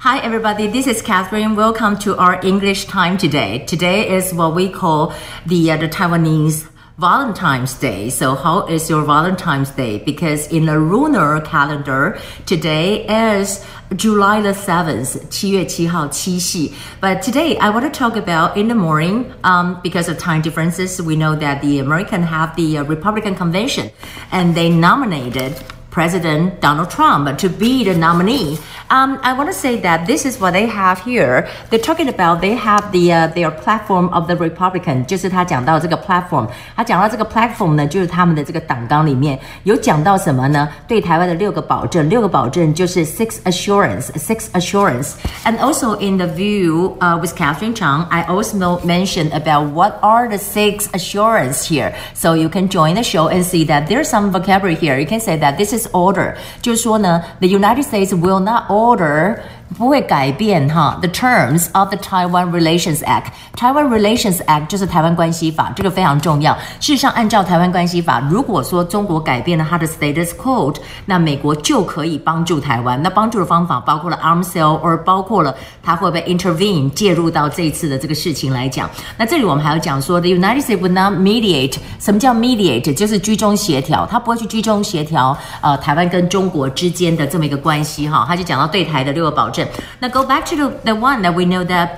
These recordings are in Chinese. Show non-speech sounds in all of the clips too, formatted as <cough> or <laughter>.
Hi, everybody. This is Catherine. Welcome to our English time today. Today is what we call the uh, the Taiwanese Valentine's Day. So, how is your Valentine's Day? Because in the lunar calendar, today is July the 7th, 七月七号,七夕. But today, I want to talk about in the morning, um, because of time differences, we know that the American have the uh, Republican convention and they nominated President Donald Trump to be the nominee. Um, I want to say that this is what they have here. They're talking about they have the uh, their platform of the Republican，就是他讲到这个 platform，他讲到这个 platform 呢，就是他们的这个党纲里面有讲到什么呢？对台湾的六个保证，六个保证就是 six assurance，six assurance，and also in the view uh, with Catherine Chang, I also mentioned about what are the six assurance here. So you can join the show and see that there's some vocabulary here. You can say that this is order，就是说呢，the United States will not order order 不会改变哈，the terms of the Taiwan Relations Act。台湾 Relations Act 就是台湾关系法，这个非常重要。事实上，按照台湾关系法，如果说中国改变了它的 status quo，那美国就可以帮助台湾。那帮助的方法包括了 arms sale，或包括了它会不会 intervene 介入到这一次的这个事情来讲。那这里我们还要讲说，the United States would not mediate。什么叫 mediate？就是居中协调，它不会去居中协调呃台湾跟中国之间的这么一个关系哈。他就讲到对台的六个保证。Now go back to the, the one that we know that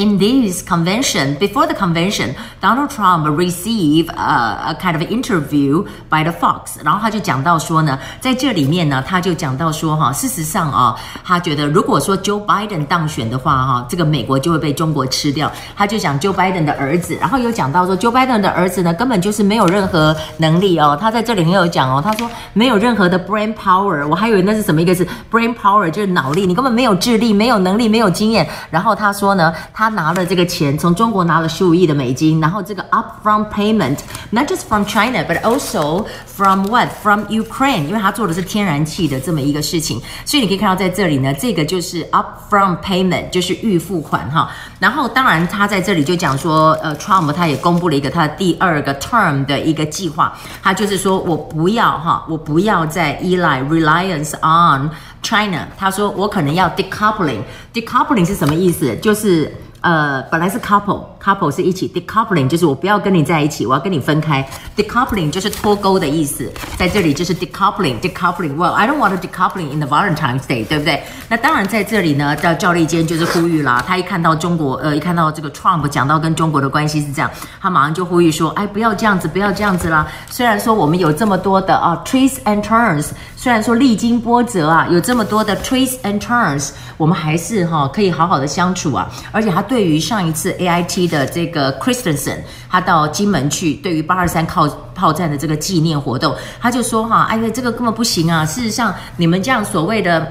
in this convention, before the convention, Donald Trump received a, a kind of interview by the Fox，然后他就讲到说呢，在这里面呢，他就讲到说哈，事实上啊，他觉得如果说 Joe Biden 当选的话哈，这个美国就会被中国吃掉。他就讲 Joe Biden 的儿子，然后有讲到说 Joe Biden 的儿子呢，根本就是没有任何能力哦。他在这里面有讲哦，他说没有任何的 brain power，我还以为那是什么一个是 brain power，就是脑力，你根本没有智力，没有能力，没有经验。然后他说呢，他。拿了这个钱，从中国拿了十五亿的美金，然后这个 upfront payment，not just from China but also from what from Ukraine，因为他做的是天然气的这么一个事情，所以你可以看到在这里呢，这个就是 upfront payment，就是预付款哈。然后当然他在这里就讲说，呃，Trump 他也公布了一个他的第二个 term 的一个计划，他就是说我不要哈，我不要再依赖 reliance on China，他说我可能要 decoupling，decoupling 是什么意思？就是呃本来是 couple Couple 是一起，decoupling 就是我不要跟你在一起，我要跟你分开。decoupling 就是脱钩的意思，在这里就是 decoupling，decoupling。Well, I don't want to decoupling in the Valentine's Day，对不对？那当然在这里呢，叫赵立坚就是呼吁啦。他一看到中国，呃，一看到这个 Trump 讲到跟中国的关系是这样，他马上就呼吁说，哎，不要这样子，不要这样子啦。虽然说我们有这么多的啊 twists and turns，虽然说历经波折啊，有这么多的 twists and turns，我们还是哈、可以好好的相处啊，而且他。对于上一次 AIT 的这个 Christensen，他到金门去，对于八二三炮炮战的这个纪念活动，他就说哈，哎呀，这个根本不行啊！事实上，你们这样所谓的。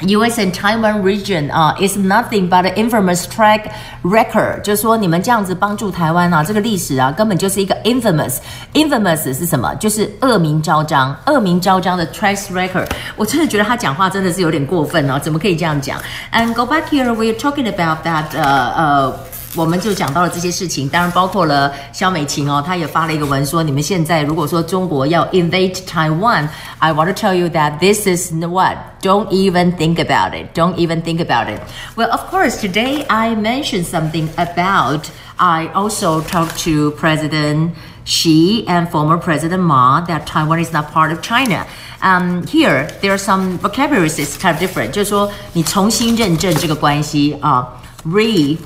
U.S. and Taiwan region 啊，is nothing but an infamous track record，就是说你们这样子帮助台湾啊，这个历史啊，根本就是一个 infamous。infamous 是什么？就是恶名昭彰，恶名昭彰的 track record。我真的觉得他讲话真的是有点过分哦，怎么可以这样讲？And go back here, we're talking about that，呃呃。我们就讲到了这些事情，当然包括了萧美琴哦，她也发了一个文说，你们现在如果说中国要 invade Taiwan，I want to tell you that this is what don't even think about it, don't even think about it. Well, of course, today I mentioned something about. I also talked to President Xi and former President Ma that Taiwan is not part of China. Um, here there are some vocabularies is kind of different，就是说你重新认证这个关系啊，re。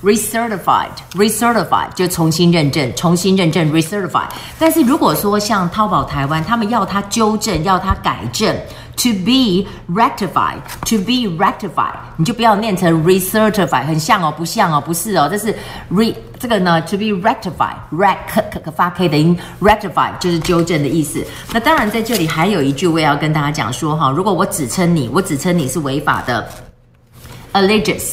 Recertified, recertified 就重新认证，重新认证 recertified。但是如果说像淘宝台湾，他们要他纠正，要他改正，to be rectified, to be rectified，你就不要念成 recertified，很像哦，不像哦，不是哦，这是 re 这个呢，to be rectified，rec 发 k 的音 rectified，就是纠正的意思。那当然在这里还有一句我也要跟大家讲说哈，如果我指称你，我指称你是违法的，alleges,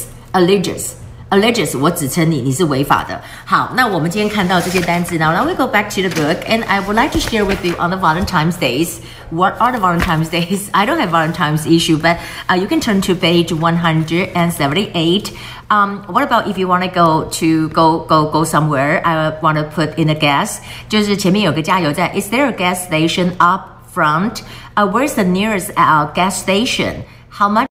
alleges。Alleges，我指称你，你是违法的。好，那我们今天看到这些单字，Now now we go back to the book, and I would like to share with you on the Valentine's days. What are the Valentine's days? <laughs> I don't have Valentine's issue, but uh, you can turn to page 178. Um, what about if you want to go to go go go somewhere? I want to put in a gas. 就是前面有个加油站. Is there a gas station up front? Uh, where's the nearest uh, gas station? How much?